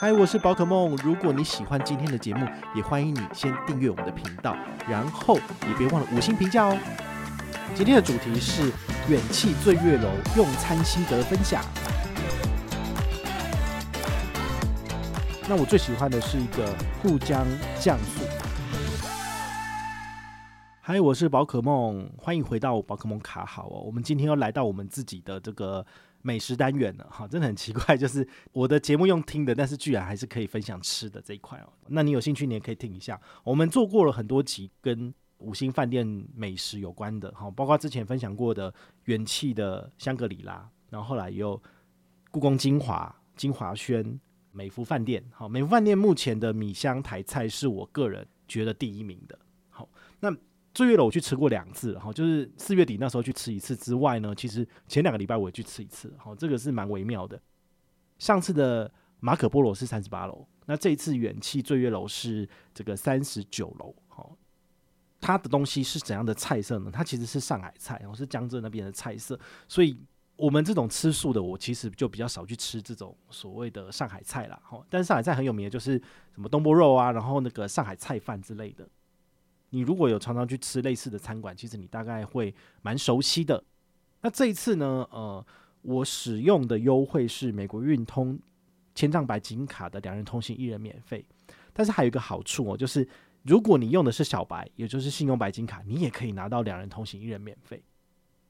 嗨，我是宝可梦。如果你喜欢今天的节目，也欢迎你先订阅我们的频道，然后也别忘了五星评价哦。今天的主题是远企醉月楼用餐心得分享。那我最喜欢的是一个沪江酱素。嗨，我是宝可梦，欢迎回到宝可梦卡好哦。我们今天又来到我们自己的这个。美食单元了 哈，真的很奇怪，就是我的节目用听的，但是居然还是可以分享吃的这一块哦。那你有兴趣，你也可以听一下。我们做过了很多集跟五星饭店美食有关的哈，包括之前分享过的元气的香格里拉，然后后来也有故宫精华、精华轩、美福饭店。好，美福饭店目前的米香台菜是我个人觉得第一名的。好，那。醉月楼我去吃过两次，哈，就是四月底那时候去吃一次之外呢，其实前两个礼拜我也去吃一次，哈，这个是蛮微妙的。上次的马可波罗是三十八楼，那这一次远企醉月楼是这个三十九楼，哈，它的东西是怎样的菜色呢？它其实是上海菜，然后是江浙那边的菜色，所以我们这种吃素的，我其实就比较少去吃这种所谓的上海菜啦，哈。但是上海菜很有名的就是什么东坡肉啊，然后那个上海菜饭之类的。你如果有常常去吃类似的餐馆，其实你大概会蛮熟悉的。那这一次呢，呃，我使用的优惠是美国运通千帐白金卡的两人同行一人免费。但是还有一个好处哦，就是如果你用的是小白，也就是信用白金卡，你也可以拿到两人同行一人免费。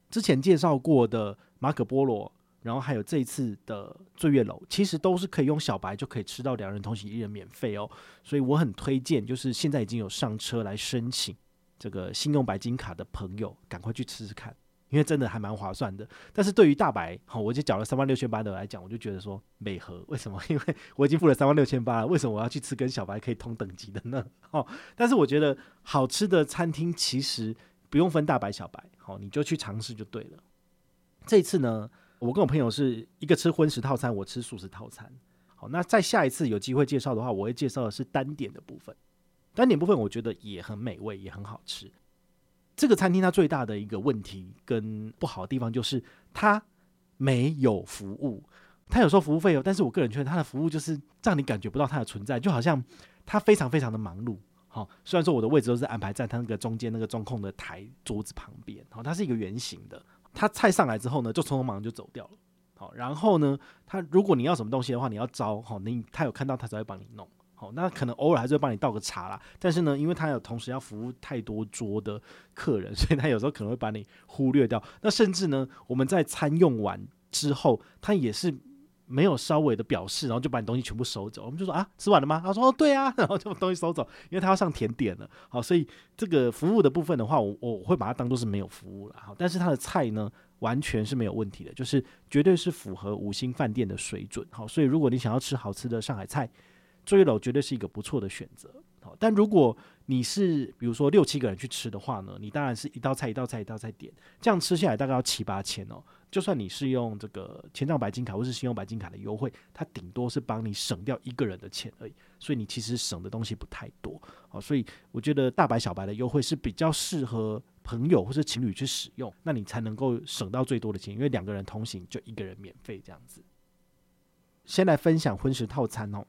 之前介绍过的马可波罗。然后还有这一次的醉月楼，其实都是可以用小白就可以吃到两人同行一人免费哦，所以我很推荐，就是现在已经有上车来申请这个信用白金卡的朋友，赶快去吃吃看，因为真的还蛮划算的。但是对于大白，好，我就缴了三万六千八的来讲，我就觉得说美和为什么？因为我已经付了三万六千八了，为什么我要去吃跟小白可以同等级的呢？哦，但是我觉得好吃的餐厅其实不用分大白小白，好，你就去尝试就对了。这次呢，我跟我朋友是一个吃荤食套餐，我吃素食套餐。好，那在下一次有机会介绍的话，我会介绍的是单点的部分。单点部分我觉得也很美味，也很好吃。这个餐厅它最大的一个问题跟不好的地方就是它没有服务。它有时候服务费哦，但是我个人觉得它的服务就是让你感觉不到它的存在，就好像它非常非常的忙碌。好，虽然说我的位置都是安排在它那个中间那个中控的台桌子旁边，好，它是一个圆形的。他菜上来之后呢，就匆匆忙忙就走掉了。好，然后呢，他如果你要什么东西的话，你要招好，你他有看到他才会帮你弄。好，那可能偶尔还是会帮你倒个茶啦。但是呢，因为他有同时要服务太多桌的客人，所以他有时候可能会把你忽略掉。那甚至呢，我们在餐用完之后，他也是。没有稍微的表示，然后就把你东西全部收走。我们就说啊，吃完了吗？他说哦，对啊，然后就把东西收走，因为他要上甜点了。好，所以这个服务的部分的话，我我会把它当做是没有服务了。好，但是它的菜呢，完全是没有问题的，就是绝对是符合五星饭店的水准。好，所以如果你想要吃好吃的上海菜，醉月楼绝对是一个不错的选择。好，但如果你是比如说六七个人去吃的话呢，你当然是一道菜一道菜一道菜点，这样吃下来大概要七八千哦。就算你是用这个千帐白金卡或是信用白金卡的优惠，它顶多是帮你省掉一个人的钱而已，所以你其实省的东西不太多。好，所以我觉得大白小白的优惠是比较适合朋友或是情侣去使用，那你才能够省到最多的钱，因为两个人同行就一个人免费这样子。先来分享荤食套餐哦。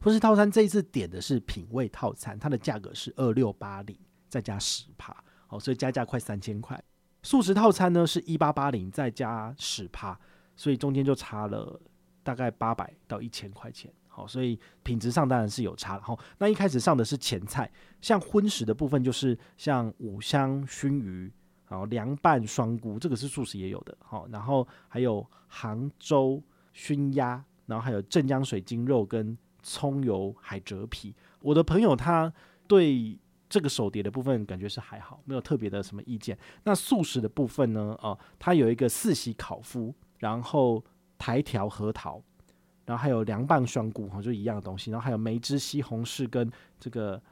荤食套餐这一次点的是品味套餐，它的价格是二六八零，再加十趴，好，所以加价快三千块。素食套餐呢是一八八零，再加十趴，所以中间就差了大概八百到一千块钱，好，所以品质上当然是有差。好，那一开始上的是前菜，像荤食的部分就是像五香熏鱼，然后凉拌双菇，这个是素食也有的，好，然后还有杭州熏鸭，然后还有镇江水晶肉跟。葱油海蜇皮，我的朋友他对这个手碟的部分感觉是还好，没有特别的什么意见。那素食的部分呢？哦，它有一个四喜烤麸，然后台条核桃，然后还有凉拌双菇，哈，就一样的东西。然后还有梅汁西红柿跟这个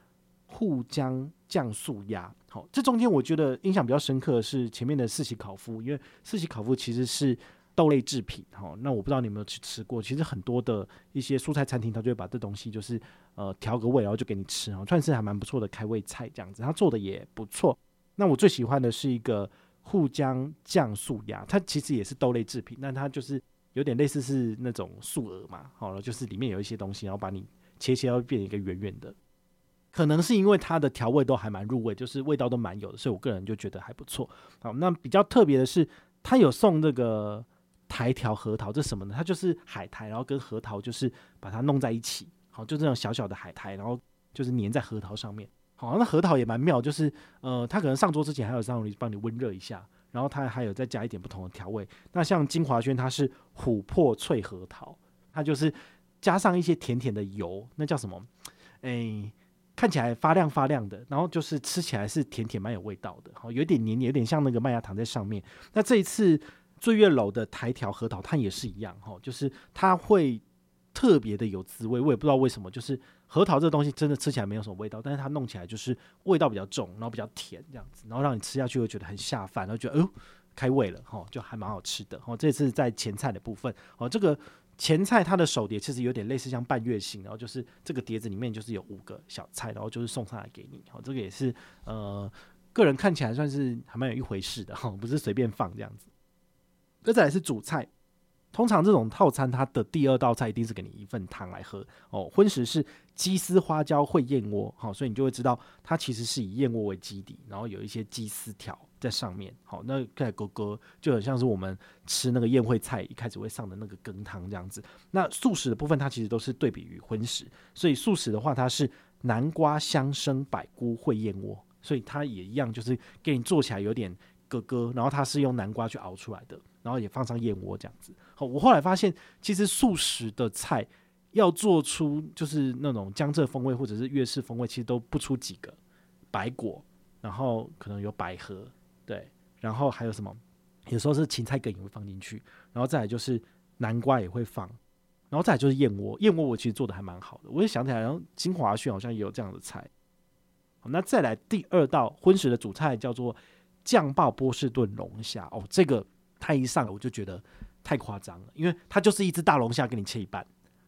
沪江酱素鸭。好，这中间我觉得印象比较深刻的是前面的四喜烤麸，因为四喜烤麸其实是。豆类制品，哈，那我不知道你有没有去吃过。其实很多的一些蔬菜餐厅，他就会把这东西就是呃调个味，然后就给你吃啊，算是还蛮不错的开胃菜这样子。他做的也不错。那我最喜欢的是一个沪江酱素鸭，它其实也是豆类制品，但它就是有点类似是那种素鹅嘛，好了，就是里面有一些东西，然后把你切切，要变一个圆圆的。可能是因为它的调味都还蛮入味，就是味道都蛮有的，所以我个人就觉得还不错。好，那比较特别的是，它有送这个台条核桃，这什么呢？它就是海苔，然后跟核桃就是把它弄在一起，好，就这种小小的海苔，然后就是粘在核桃上面。好，那核桃也蛮妙，就是呃，它可能上桌之前还有让你帮你温热一下，然后它还有再加一点不同的调味。那像金华轩，它是琥珀脆核桃，它就是加上一些甜甜的油，那叫什么？哎、看起来发亮发亮的，然后就是吃起来是甜甜蛮有味道的，好，有点黏黏，有点像那个麦芽糖在上面。那这一次醉月楼的台条核桃，它也是一样，哈，就是它会特别的有滋味，我也不知道为什么，就是核桃这个东西真的吃起来没有什么味道，但是它弄起来就是味道比较重，然后比较甜这样子，然后让你吃下去会觉得很下饭，然后觉得哎呦开胃了，哈，就还蛮好吃的。哦，这次在前菜的部分，哦，这个。前菜它的手碟其实有点类似像半月形，然后就是这个碟子里面就是有五个小菜，然后就是送上来给你。哦，这个也是呃，个人看起来算是还蛮有一回事的哈，不是随便放这样子。接下来是主菜。通常这种套餐，它的第二道菜一定是给你一份汤来喝哦。荤食是鸡丝花椒烩燕窝，好，所以你就会知道它其实是以燕窝为基底，然后有一些鸡丝条在上面。好，那盖哥哥就很像是我们吃那个宴会菜一开始会上的那个羹汤这样子。那素食的部分，它其实都是对比于荤食，所以素食的话，它是南瓜香生百菇烩燕窝，所以它也一样，就是给你做起来有点哥哥，然后它是用南瓜去熬出来的。然后也放上燕窝这样子。好，我后来发现，其实素食的菜要做出就是那种江浙风味或者是粤式风味，其实都不出几个。白果，然后可能有百合，对，然后还有什么？有时候是芹菜梗也会放进去，然后再来就是南瓜也会放，然后再来就是燕窝。燕窝我其实做的还蛮好的，我也想起来，然后金华轩好像也有这样的菜。好，那再来第二道荤食的主菜叫做酱爆波士顿龙虾哦，这个。它一上来我就觉得太夸张了，因为它就是一只大龙虾给你切一半，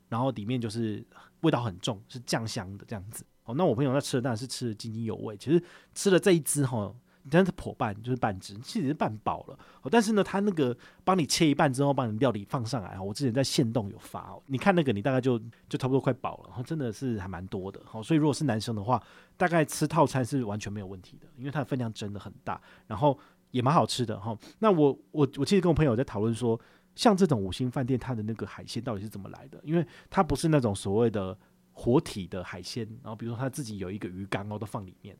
然后里面就是味道很重，是酱香的这样子。哦，那我朋友他吃的当然是吃的津津有味。其实吃了这一只哈，真的是破半，就是半只，其实是半饱了。但是呢，他那个帮你切一半之后，把你料理放上来，我之前在限动有发哦，你看那个你大概就就差不多快饱了，真的是还蛮多的。好，所以如果是男生的话，大概吃套餐是完全没有问题的，因为它的分量真的很大，然后。也蛮好吃的哈。那我我我其实跟我朋友在讨论说，像这种五星饭店，它的那个海鲜到底是怎么来的？因为它不是那种所谓的活体的海鲜，然后比如说他自己有一个鱼缸哦，都放里面，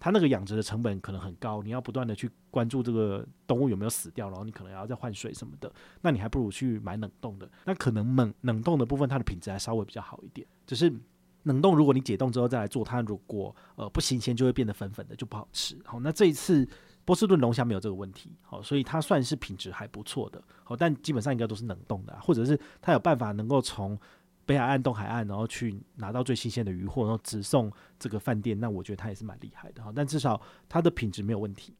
它那个养殖的成本可能很高，你要不断的去关注这个动物有没有死掉，然后你可能要再换水什么的，那你还不如去买冷冻的。那可能冷冷冻的部分，它的品质还稍微比较好一点。只是冷冻，如果你解冻之后再来做，它如果呃不新鲜，就会变得粉粉的，就不好吃。好，那这一次。波士顿龙虾没有这个问题，好，所以它算是品质还不错的，好，但基本上应该都是冷冻的，或者是它有办法能够从北海岸、东海岸，然后去拿到最新鲜的鱼货，然后直送这个饭店，那我觉得它也是蛮厉害的，好，但至少它的品质没有问题。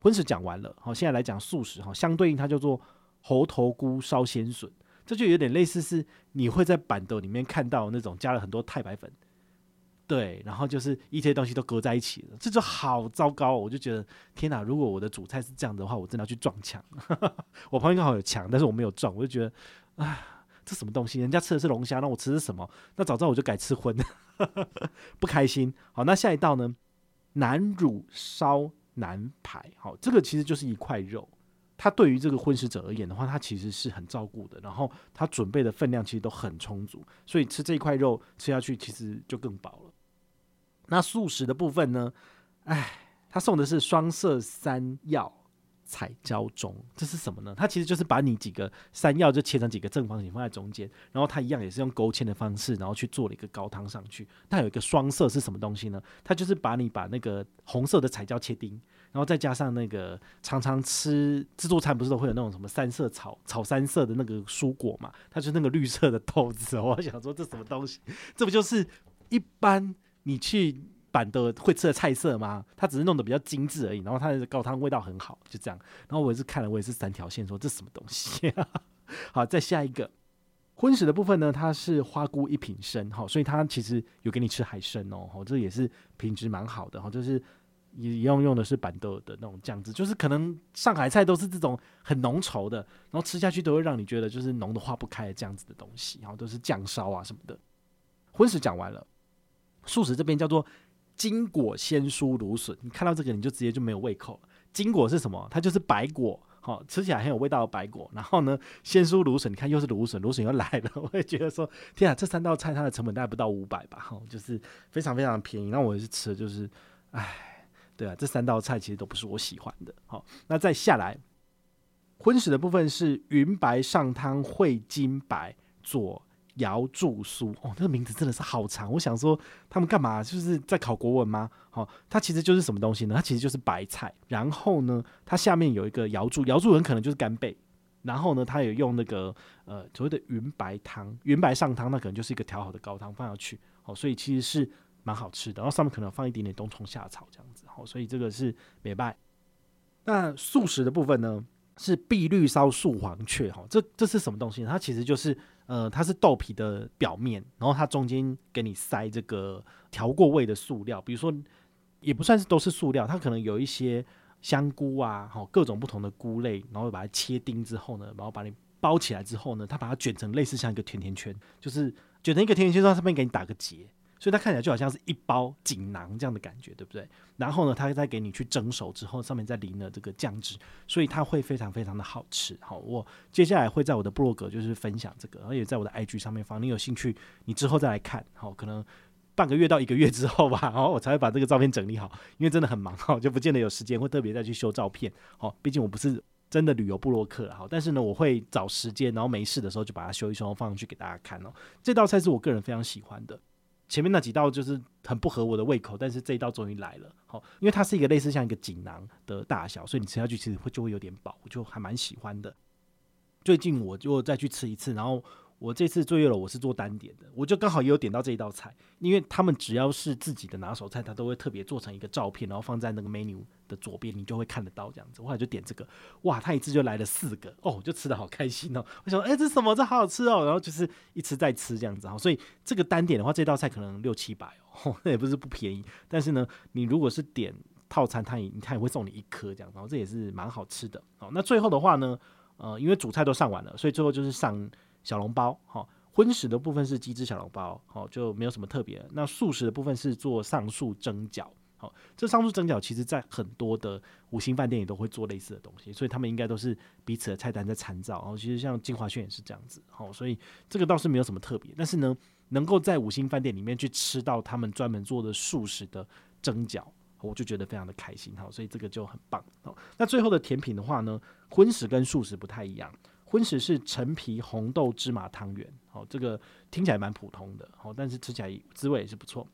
荤食讲完了，好，现在来讲素食，哈，相对应它叫做猴头菇烧鲜笋，这就有点类似是你会在板豆里面看到那种加了很多太白粉。对，然后就是一些东西都搁在一起了，这就好糟糕。我就觉得天哪，如果我的主菜是这样的话，我真的要去撞墙。我旁边刚好有墙，但是我没有撞，我就觉得啊，这什么东西？人家吃的是龙虾，那我吃的是什么？那早知道我就改吃荤，不开心。好，那下一道呢？南乳烧南排。好，这个其实就是一块肉。它对于这个荤食者而言的话，它其实是很照顾的，然后它准备的分量其实都很充足，所以吃这一块肉吃下去其实就更饱了。那素食的部分呢？哎，他送的是双色山药彩椒盅，这是什么呢？它其实就是把你几个山药就切成几个正方形放在中间，然后它一样也是用勾芡的方式，然后去做了一个高汤上去。它有一个双色是什么东西呢？它就是把你把那个红色的彩椒切丁，然后再加上那个常常吃自助餐不是都会有那种什么三色炒炒三色的那个蔬果嘛？它就是那个绿色的豆子。我想说这什么东西？这不就是一般？你去板的会吃的菜色吗？它只是弄得比较精致而已，然后它的高汤味道很好，就这样。然后我也是看了，我也是三条线，说这什么东西？好，再下一个荤食的部分呢，它是花菇一品生，哈，所以它其实有给你吃海参哦，这也是品质蛮好的哈，就是一样用的是板豆的那种酱汁，就是可能上海菜都是这种很浓稠的，然后吃下去都会让你觉得就是浓的化不开的这样子的东西，然后都是酱烧啊什么的。荤食讲完了，素食这边叫做金果鲜蔬芦笋，你看到这个你就直接就没有胃口了。金果是什么？它就是白果，好，吃起来很有味道的白果。然后呢，鲜蔬芦笋，你看又是芦笋，芦笋又来了，我也觉得说，天啊，这三道菜它的成本大概不到五百吧，哈，就是非常非常便宜。那我也是吃的就是，唉。对啊，这三道菜其实都不是我喜欢的。好，那再下来，荤食的部分是云白上汤烩金白佐瑶柱酥。哦，这个名字真的是好长。我想说，他们干嘛？就是在考国文吗？好，它其实就是什么东西呢？它其实就是白菜。然后呢，它下面有一个瑶柱，瑶柱很可能就是干贝。然后呢，它有用那个呃所谓的云白汤，云白上汤，那可能就是一个调好的高汤放上去。好，所以其实是。蛮好吃的，然后上面可能放一点点冬虫夏草这样子，好，所以这个是美拜。那素食的部分呢，是碧绿烧素黄雀，哈，这这是什么东西呢？它其实就是呃，它是豆皮的表面，然后它中间给你塞这个调过味的塑料，比如说也不算是都是塑料，它可能有一些香菇啊，好，各种不同的菇类，然后把它切丁之后呢，然后把你包起来之后呢，它把它卷成类似像一个甜甜圈，就是卷成一个甜甜圈之后，上面给你打个结。所以它看起来就好像是一包锦囊这样的感觉，对不对？然后呢，它再给你去蒸熟之后，上面再淋了这个酱汁，所以它会非常非常的好吃。好，我接下来会在我的部落格就是分享这个，而且在我的 IG 上面放。你有兴趣，你之后再来看。好，可能半个月到一个月之后吧，然后我才会把这个照片整理好，因为真的很忙，哈，就不见得有时间会特别再去修照片。好，毕竟我不是真的旅游部落客，好，但是呢，我会找时间，然后没事的时候就把它修一修，放上去给大家看哦。这道菜是我个人非常喜欢的。前面那几道就是很不合我的胃口，但是这一道终于来了，好，因为它是一个类似像一个锦囊的大小，所以你吃下去其实会就会有点饱，我就还蛮喜欢的。最近我就再去吃一次，然后。我这次做月楼，我是做单点的，我就刚好也有点到这一道菜，因为他们只要是自己的拿手菜，他都会特别做成一个照片，然后放在那个 menu 的左边，你就会看得到这样子。我后来就点这个，哇，他一次就来了四个，哦，就吃的好开心哦。我想，哎，这什么？这好好吃哦。然后就是一吃再吃这样子哈。所以这个单点的话，这道菜可能六七百哦，那也不是不便宜。但是呢，你如果是点套餐，他也他也会送你一颗这样，然后这也是蛮好吃的。好，那最后的话呢，呃，因为主菜都上完了，所以最后就是上。小笼包，好，荤食的部分是鸡汁小笼包，好，就没有什么特别。那素食的部分是做上述蒸饺，好，这上述蒸饺其实在很多的五星饭店也都会做类似的东西，所以他们应该都是彼此的菜单在参照。然后其实像金华轩也是这样子，好，所以这个倒是没有什么特别。但是呢，能够在五星饭店里面去吃到他们专门做的素食的蒸饺，我就觉得非常的开心，好，所以这个就很棒。好，那最后的甜品的话呢，荤食跟素食不太一样。荤食是陈皮红豆芝麻汤圆，好，这个听起来蛮普通的，好，但是吃起来滋味也是不错。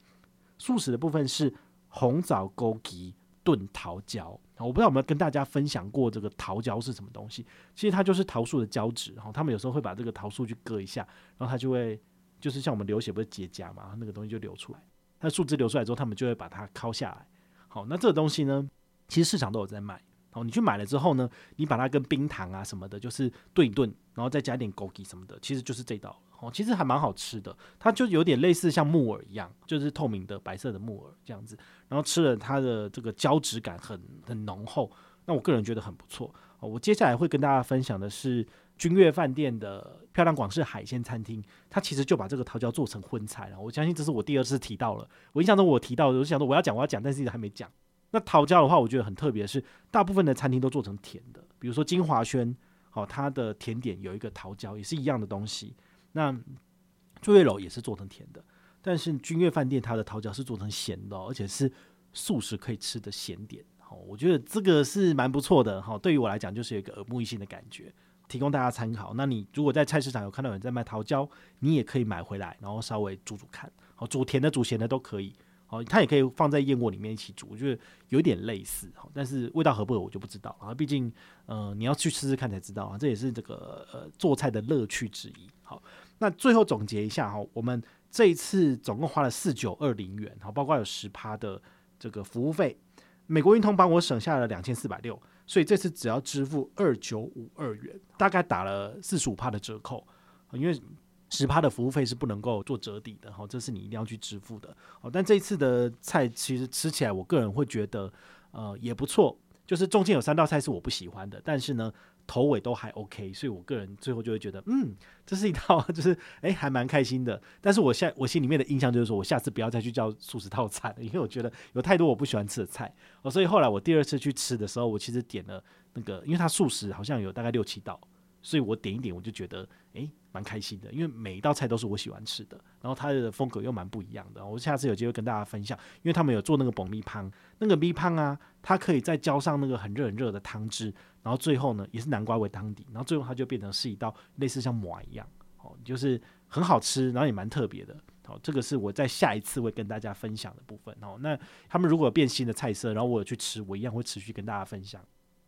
素食的部分是红枣枸杞炖桃胶，我不知道有没有跟大家分享过这个桃胶是什么东西？其实它就是桃树的胶质，然后他们有时候会把这个桃树去割一下，然后它就会就是像我们流血不是结痂嘛，那个东西就流出来。它树枝流出来之后，他们就会把它敲下来。好，那这个东西呢，其实市场都有在卖。好，你去买了之后呢，你把它跟冰糖啊什么的，就是炖一炖，然后再加点枸杞什么的，其实就是这道。哦，其实还蛮好吃的，它就有点类似像木耳一样，就是透明的白色的木耳这样子，然后吃了它的这个胶质感很很浓厚，那我个人觉得很不错。哦，我接下来会跟大家分享的是君悦饭店的漂亮广式海鲜餐厅，它其实就把这个桃胶做成荤菜了。我相信这是我第二次提到了，我印象中我提到的，我想说我要讲我要讲，但是一直还没讲。那桃胶的话，我觉得很特别的是，大部分的餐厅都做成甜的，比如说金华轩，好，它的甜点有一个桃胶，也是一样的东西。那醉月楼也是做成甜的，但是君悦饭店它的桃胶是做成咸的，而且是素食可以吃的咸点。好，我觉得这个是蛮不错的。好，对于我来讲，就是有一个耳目一新的感觉，提供大家参考。那你如果在菜市场有看到有人在卖桃胶，你也可以买回来，然后稍微煮煮看，好，煮甜的、煮咸的都可以。哦，它也可以放在燕窝里面一起煮，我觉得有点类似，但是味道合不合我就不知道啊。毕竟，呃，你要去吃吃看才知道啊，这也是这个呃做菜的乐趣之一。好，那最后总结一下哈，我们这一次总共花了四九二零元，好，包括有十趴的这个服务费，美国运通帮我省下了两千四百六，所以这次只要支付二九五二元，大概打了四十五趴的折扣，因为十趴的服务费是不能够做折抵的，哈，这是你一定要去支付的。哦，但这一次的菜其实吃起来，我个人会觉得，呃，也不错。就是中间有三道菜是我不喜欢的，但是呢，头尾都还 OK，所以我个人最后就会觉得，嗯，这是一道就是哎，还蛮开心的。但是我现我心里面的印象就是说，我下次不要再去叫素食套餐了，因为我觉得有太多我不喜欢吃的菜。哦，所以后来我第二次去吃的时候，我其实点了那个，因为它素食好像有大概六七道。所以我点一点，我就觉得诶，蛮开心的，因为每一道菜都是我喜欢吃的，然后它的风格又蛮不一样的。我下次有机会跟大家分享，因为他们有做那个爆米汤，那个米汤啊，它可以再浇上那个很热很热的汤汁，然后最后呢也是南瓜为汤底，然后最后它就变成是一道类似像馍一样，哦，就是很好吃，然后也蛮特别的。好，这个是我在下一次会跟大家分享的部分。哦，那他们如果有变新的菜色，然后我有去吃，我一样会持续跟大家分享。